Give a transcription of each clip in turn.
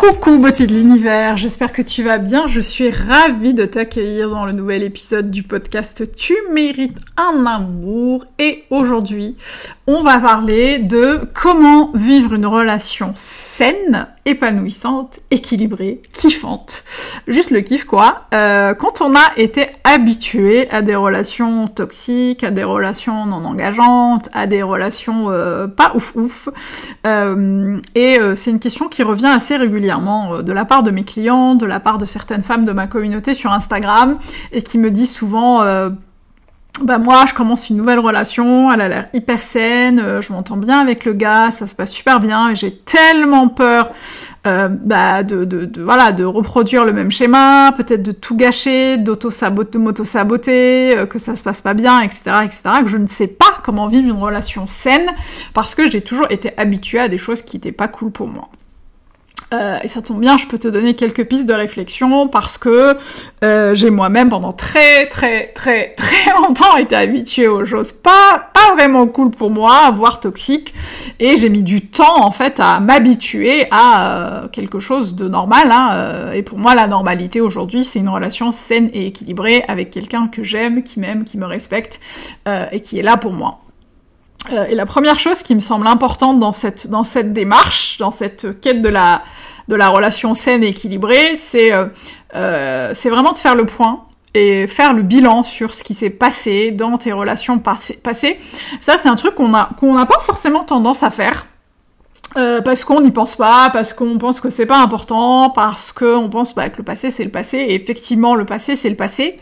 Coucou beauté de l'univers, j'espère que tu vas bien, je suis ravie de t'accueillir dans le nouvel épisode du podcast Tu mérites un amour et aujourd'hui on va parler de comment vivre une relation saine, épanouissante, équilibrée, kiffante. Juste le kiff quoi. Euh, quand on a été habitué à des relations toxiques, à des relations non engageantes, à des relations euh, pas ouf ouf, euh, et c'est une question qui revient assez régulièrement de la part de mes clients, de la part de certaines femmes de ma communauté sur Instagram, et qui me disent souvent bah moi je commence une nouvelle relation, elle a l'air hyper saine, euh, je m'entends bien avec le gars, ça se passe super bien et j'ai tellement peur euh, bah, de, de, de, voilà de reproduire le même schéma, peut-être de tout gâcher, d'auto-saboter, m'auto-saboter, euh, que ça se passe pas bien, etc., etc., que je ne sais pas comment vivre une relation saine parce que j'ai toujours été habituée à des choses qui n'étaient pas cool pour moi. Euh, et ça tombe bien, je peux te donner quelques pistes de réflexion parce que euh, j'ai moi-même pendant très très très très longtemps été habituée aux choses pas pas vraiment cool pour moi, voire toxiques, et j'ai mis du temps en fait à m'habituer à euh, quelque chose de normal. Hein, et pour moi, la normalité aujourd'hui, c'est une relation saine et équilibrée avec quelqu'un que j'aime, qui m'aime, qui me respecte et qui est là pour moi. Euh, et la première chose qui me semble importante dans cette, dans cette démarche, dans cette quête de la, de la relation saine et équilibrée, c'est euh, euh, vraiment de faire le point et faire le bilan sur ce qui s'est passé dans tes relations passées. Ça, c'est un truc qu'on n'a pas forcément tendance à faire. Euh, parce qu'on n'y pense pas, parce qu'on pense que c'est pas important, parce qu'on pense bah, que le passé c'est le passé, et effectivement le passé c'est le passé.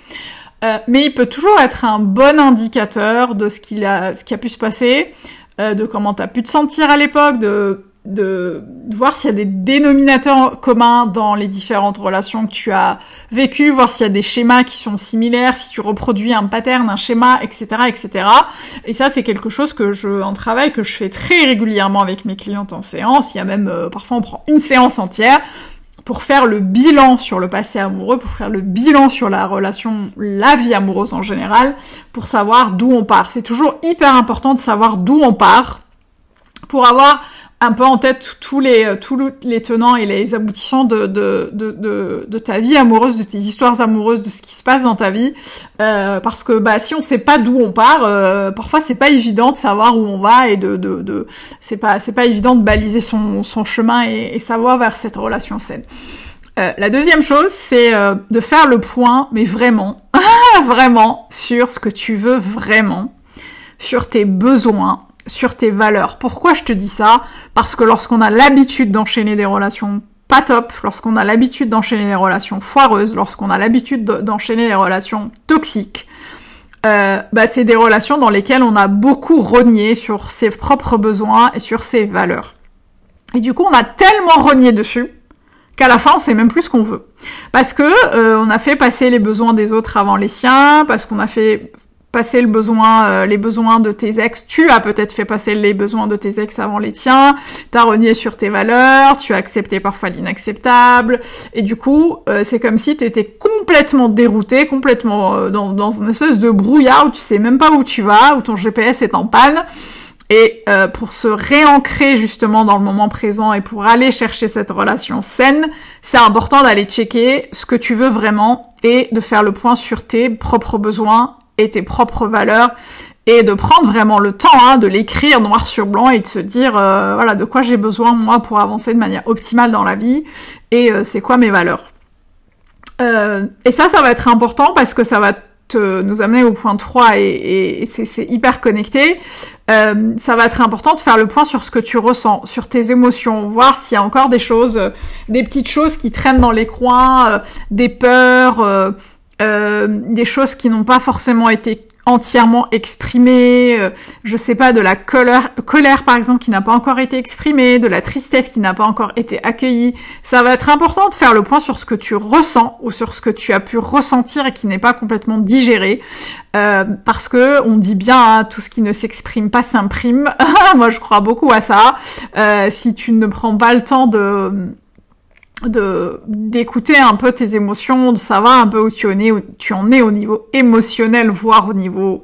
Euh, mais il peut toujours être un bon indicateur de ce, qu'il a, ce qui a pu se passer, euh, de comment tu as pu te sentir à l'époque, de, de, voir s'il y a des dénominateurs communs dans les différentes relations que tu as vécues, voir s'il y a des schémas qui sont similaires, si tu reproduis un pattern, un schéma, etc., etc. Et ça, c'est quelque chose que je, un travail que je fais très régulièrement avec mes clientes en séance. Il y a même, euh, parfois on prend une séance entière pour faire le bilan sur le passé amoureux, pour faire le bilan sur la relation, la vie amoureuse en général, pour savoir d'où on part. C'est toujours hyper important de savoir d'où on part pour avoir un peu en tête tous les, euh, tenants et les aboutissants de, ta vie amoureuse, de tes histoires amoureuses, de ce qui se passe dans ta vie. Euh, parce que bah, si on sait pas d'où on part, euh, parfois c'est pas évident de savoir où on va et de, de, c'est pas évident de baliser son, chemin et, et savoir vers cette relation saine. Euh, la deuxième chose, c'est de faire le point, mais vraiment, vraiment, sur ce que tu veux vraiment, sur tes besoins, sur tes valeurs. Pourquoi je te dis ça? Parce que lorsqu'on a l'habitude d'enchaîner des relations pas top, lorsqu'on a l'habitude d'enchaîner des relations foireuses, lorsqu'on a l'habitude d'enchaîner des relations toxiques, euh, bah, c'est des relations dans lesquelles on a beaucoup renié sur ses propres besoins et sur ses valeurs. Et du coup, on a tellement renié dessus qu'à la fin, on sait même plus ce qu'on veut. Parce que euh, on a fait passer les besoins des autres avant les siens, parce qu'on a fait passer le besoin, euh, les besoins de tes ex, tu as peut-être fait passer les besoins de tes ex avant les tiens, t'as renié sur tes valeurs, tu as accepté parfois l'inacceptable, et du coup, euh, c'est comme si t'étais complètement dérouté, complètement euh, dans, dans une espèce de brouillard où tu sais même pas où tu vas, où ton GPS est en panne, Et euh, pour se réancrer justement dans le moment présent et pour aller chercher cette relation saine, c'est important d'aller checker ce que tu veux vraiment et de faire le point sur tes propres besoins et tes propres valeurs et de prendre vraiment le temps hein, de l'écrire noir sur blanc et de se dire euh, voilà de quoi j'ai besoin moi pour avancer de manière optimale dans la vie et euh, c'est quoi mes valeurs. et ça, ça va être important parce que ça va nous amener au point 3 et, et c'est hyper connecté, euh, ça va être important de faire le point sur ce que tu ressens, sur tes émotions, voir s'il y a encore des choses, euh, des petites choses qui traînent dans les coins, euh, des peurs, des choses qui n'ont pas forcément été entièrement exprimé, euh, je sais pas, de la colère, colère par exemple qui n'a pas encore été exprimée, de la tristesse qui n'a pas encore été accueillie. Ça va être important de faire le point sur ce que tu ressens ou sur ce que tu as pu ressentir et qui n'est pas complètement digéré, euh, parce que on dit bien hein, tout ce qui ne s'exprime pas s'imprime. Moi je crois beaucoup à ça. Euh, si tu ne prends pas le temps de de d'écouter un peu tes émotions, de savoir un peu où tu en es, où tu en es au niveau émotionnel, voire au niveau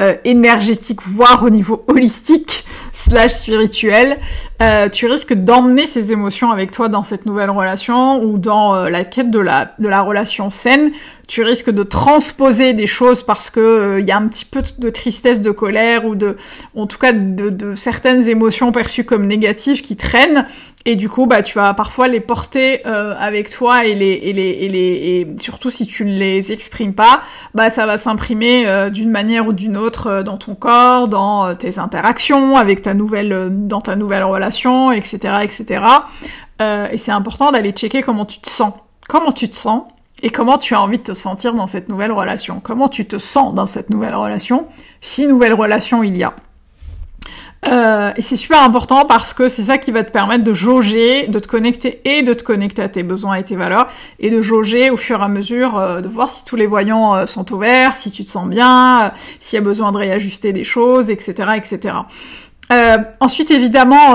euh, énergétique, voire au niveau holistique slash spirituel, euh, tu risques d'emmener ces émotions avec toi dans cette nouvelle relation ou dans euh, la quête de la de la relation saine. Tu risques de transposer des choses parce que il y a un petit peu de tristesse, de colère ou de, en tout cas de, certaines émotions perçues comme négatives qui traînent et du coup, bah, tu vas parfois les porter euh, avec toi et les, et les, et les, et surtout si tu ne les exprimes pas, bah, ça va s'imprimer euh, d'une manière ou d'une autre euh, dans ton corps, dans tes interactions, avec ta nouvelle, dans ta nouvelle relation, etc., etc. et c'est important d'aller checker comment tu te sens, comment tu te sens et comment tu as envie de te sentir dans cette nouvelle relation, comment tu te sens dans cette nouvelle relation, si nouvelle relation il y a. Euh, et c'est super important parce que c'est ça qui va te permettre de jauger, de te connecter et de te connecter à tes besoins et tes valeurs et de jauger au fur et à mesure, euh, de voir si tous les voyants euh, sont ouverts, si tu te sens bien, s'il y a besoin de réajuster des choses, etc., etc. ensuite, évidemment,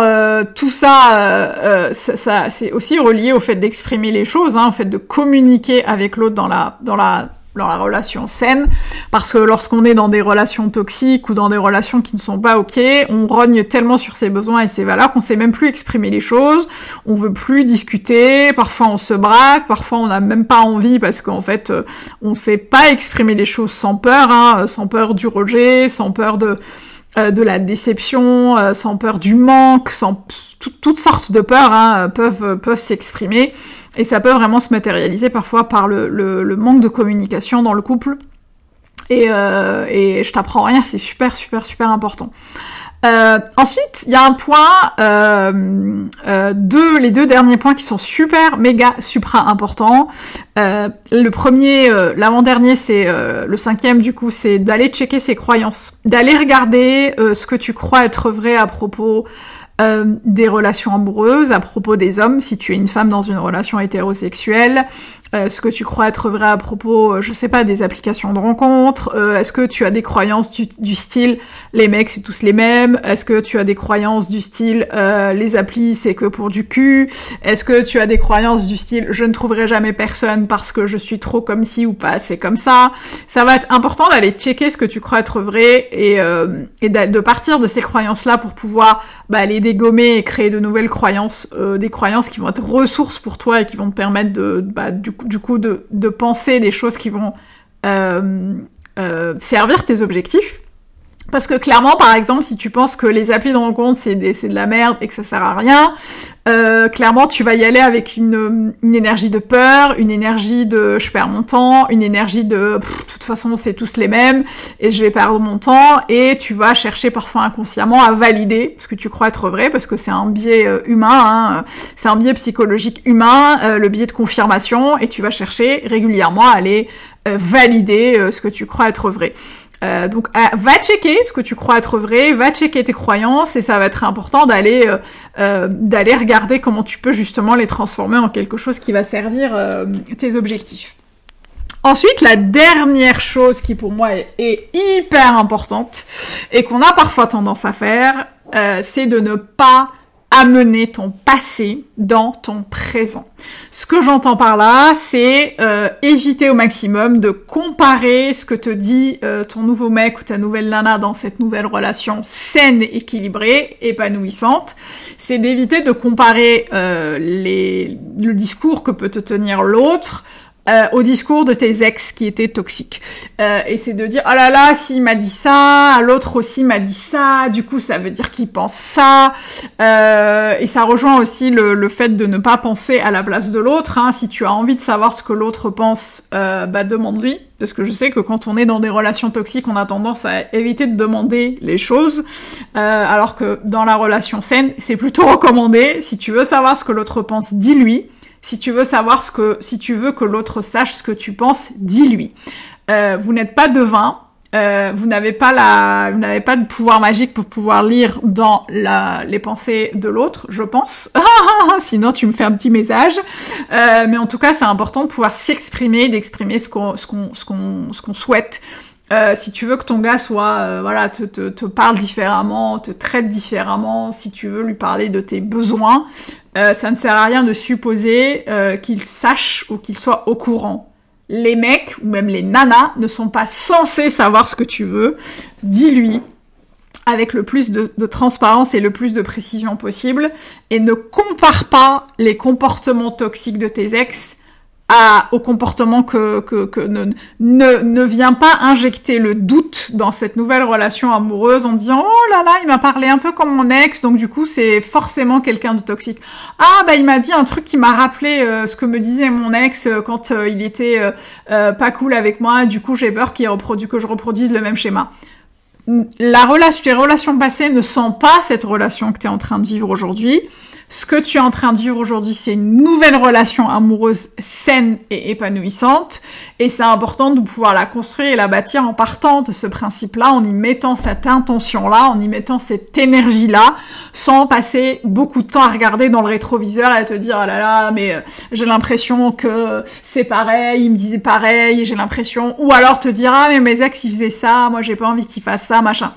tout ça, ça, ça c'est aussi relié au fait d'exprimer les choses, hein, au fait de communiquer avec l'autre dans la dans la dans la relation saine, parce que lorsqu'on est dans des relations toxiques ou dans des relations qui ne sont pas ok, on rogne tellement sur ses besoins et ses valeurs qu'on sait même plus exprimer les choses, on veut plus discuter, parfois on se braque, parfois on n'a même pas envie parce qu'en fait euh, on sait pas exprimer les choses sans peur, hein, sans peur du rejet, sans peur de euh, de la déception, euh, sans peur du manque, sans toutes sortes de peurs hein, peuvent peuvent s'exprimer. Et ça peut vraiment se matérialiser parfois par le, le, manque de communication dans le couple. Et, euh, et je t'apprends rien, c'est super, super, super important. Euh, ensuite, il y a un point, euh, euh, deux, les deux derniers points qui sont super, méga, supra importants. Euh, le premier, euh, l'avant-dernier, c'est le cinquième du coup, c'est d'aller checker ses croyances, d'aller regarder ce que tu crois être vrai à propos euh, des relations amoureuses, à propos des hommes, si tu es une femme dans une relation hétérosexuelle, euh, ce que tu crois être vrai à propos, euh, je sais pas, des applications de rencontres, est-ce que tu as des croyances du, style les mecs c'est tous les mêmes, est-ce que tu as des croyances du style les applis c'est que pour du cul, est-ce que tu as des croyances du style je ne trouverai jamais personne parce que je suis trop comme ci ou pas assez comme ça, ça va être important d'aller checker ce que tu crois être vrai et, et de partir de ces croyances là pour pouvoir bah, les dégommer et créer de nouvelles croyances, euh, des croyances qui vont être ressources pour toi et qui vont te permettre de, bah, du, du, coup, de, de, penser des choses qui vont euh, euh, servir tes objectifs. Parce que clairement, par exemple, si tu penses que les applis de rencontre c'est de la merde et que ça sert à rien, euh, clairement tu vas y aller avec une, une, énergie de peur, une énergie de je perds mon temps, une énergie de de toute façon c'est tous les mêmes et je vais perdre mon temps et tu vas chercher parfois inconsciemment à valider ce que tu crois être vrai parce que c'est un biais euh, humain, hein, c'est un biais psychologique humain, euh, le biais de confirmation et tu vas chercher régulièrement à aller euh, valider ce que tu crois être vrai. Euh, donc euh, va checker ce que tu crois être vrai, va checker tes croyances et ça va être important d'aller euh, d'aller regarder comment tu peux justement les transformer en quelque chose qui va servir tes objectifs. Ensuite, la dernière chose qui pour moi est, hyper importante et qu'on a parfois tendance à faire, c'est de ne pas amener ton passé dans ton présent. Ce que j'entends par là, c'est euh, éviter au maximum de comparer ce que te dit euh, ton nouveau mec ou ta nouvelle nana dans cette nouvelle relation saine, équilibrée, épanouissante. C'est d'éviter de comparer euh, les, le discours que peut te tenir l'autre euh, au discours de tes ex qui étaient toxiques. Euh, et c'est de dire, oh là là, s'il m'a dit ça, l'autre aussi m'a dit ça, du coup ça veut dire qu'il pense ça. Euh, et ça rejoint aussi le, le, fait de ne pas penser à la place de l'autre. Hein. Si tu as envie de savoir ce que l'autre pense, euh, bah demande-lui. Parce que je sais que quand on est dans des relations toxiques, on a tendance à éviter de demander les choses. Euh, alors que dans la relation saine, c'est plutôt recommandé. Si tu veux savoir ce que l'autre pense, dis-lui. Si tu veux savoir ce que, si tu veux que l'autre sache ce que tu penses, dis-lui. Euh, vous n'êtes pas devin, euh, vous n'avez pas la, vous n'avez pas de pouvoir magique pour pouvoir lire dans la, les pensées de l'autre, je pense. Sinon, tu me fais un petit message. Euh, mais en tout cas, c'est important de pouvoir s'exprimer, d'exprimer ce qu'on, ce qu'on, ce qu'on, ce qu'on souhaite. Euh, si tu veux que ton gars soit, euh, voilà, te, te, parle différemment, te traite différemment, si tu veux lui parler de tes besoins, euh, ça ne sert à rien de supposer qu'il sache ou qu'il soit au courant. Les mecs ou même les nanas ne sont pas censés savoir ce que tu veux. Dis-lui avec le plus de, de, transparence et le plus de précision possible et ne compare pas les comportements toxiques de tes ex à, au comportement que, que, que ne, ne, ne vient pas injecter le doute dans cette nouvelle relation amoureuse en disant oh là là il m'a parlé un peu comme mon ex donc du coup c'est forcément quelqu'un de toxique. Ah bah il m'a dit un truc qui m'a rappelé euh, ce que me disait mon ex euh, quand euh, il était pas cool avec moi du coup j'ai peur qu'il reproduise que je reproduise le même schéma. La relation les relations passées ne sont pas cette relation que tu es en train de vivre aujourd'hui ce que tu es en train de vivre aujourd'hui, c'est une nouvelle relation amoureuse saine et épanouissante. Et c'est important de pouvoir la construire et la bâtir en partant de ce principe-là, en y mettant cette intention-là, en y mettant cette énergie-là, sans passer beaucoup de temps à regarder dans le rétroviseur et à te dire, ah là là, mais euh, j'ai l'impression que c'est pareil, il me disait pareil, j'ai l'impression, ou alors te dire, ah mais mes ex, ils faisaient ça, moi j'ai pas envie qu'ils fassent ça, machin.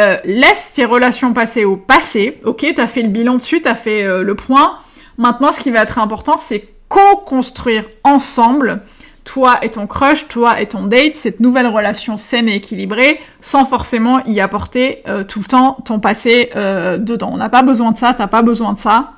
Euh, laisse tes relations passées au passé. Ok, t'as fait le bilan dessus, t'as fait euh, le point. Maintenant, ce qui va être important, c'est co-construire ensemble, toi et ton crush, toi et ton date, cette nouvelle relation saine et équilibrée, sans forcément y apporter euh, tout le temps ton passé dedans. On n'a pas besoin de ça, t'as pas besoin de ça.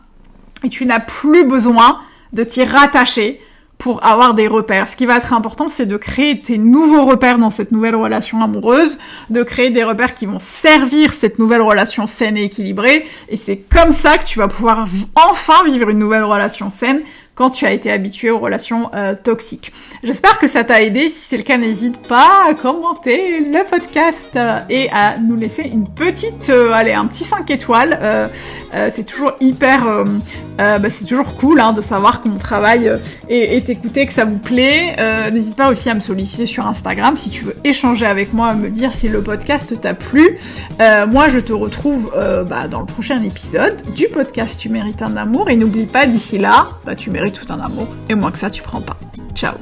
Et tu n'as plus besoin de t'y rattacher pour avoir des repères. Ce qui va être important, c'est de créer tes nouveaux repères dans cette nouvelle relation amoureuse, de créer des repères qui vont servir cette nouvelle relation saine et équilibrée. Et c'est comme ça que tu vas pouvoir enfin vivre une nouvelle relation saine quand tu as été habitué aux relations euh, toxiques. J'espère que ça t'a aidé. Si c'est le cas, n'hésite pas à commenter le podcast et à nous laisser une petite, euh, allez, un petit 5 étoiles. Euh, c'est toujours hyper, bah, c'est toujours cool hein, de savoir que mon travail est, est, écouté, que ça vous plaît. n'hésite pas aussi à me solliciter sur Instagram si tu veux échanger avec moi, me dire si le podcast t'a plu. moi, je te retrouve bah, dans le prochain épisode du podcast Tu mérites un amour et n'oublie pas d'ici là, bah, tu mérites tout un amour. Et moins que ça, tu prends pas. Ciao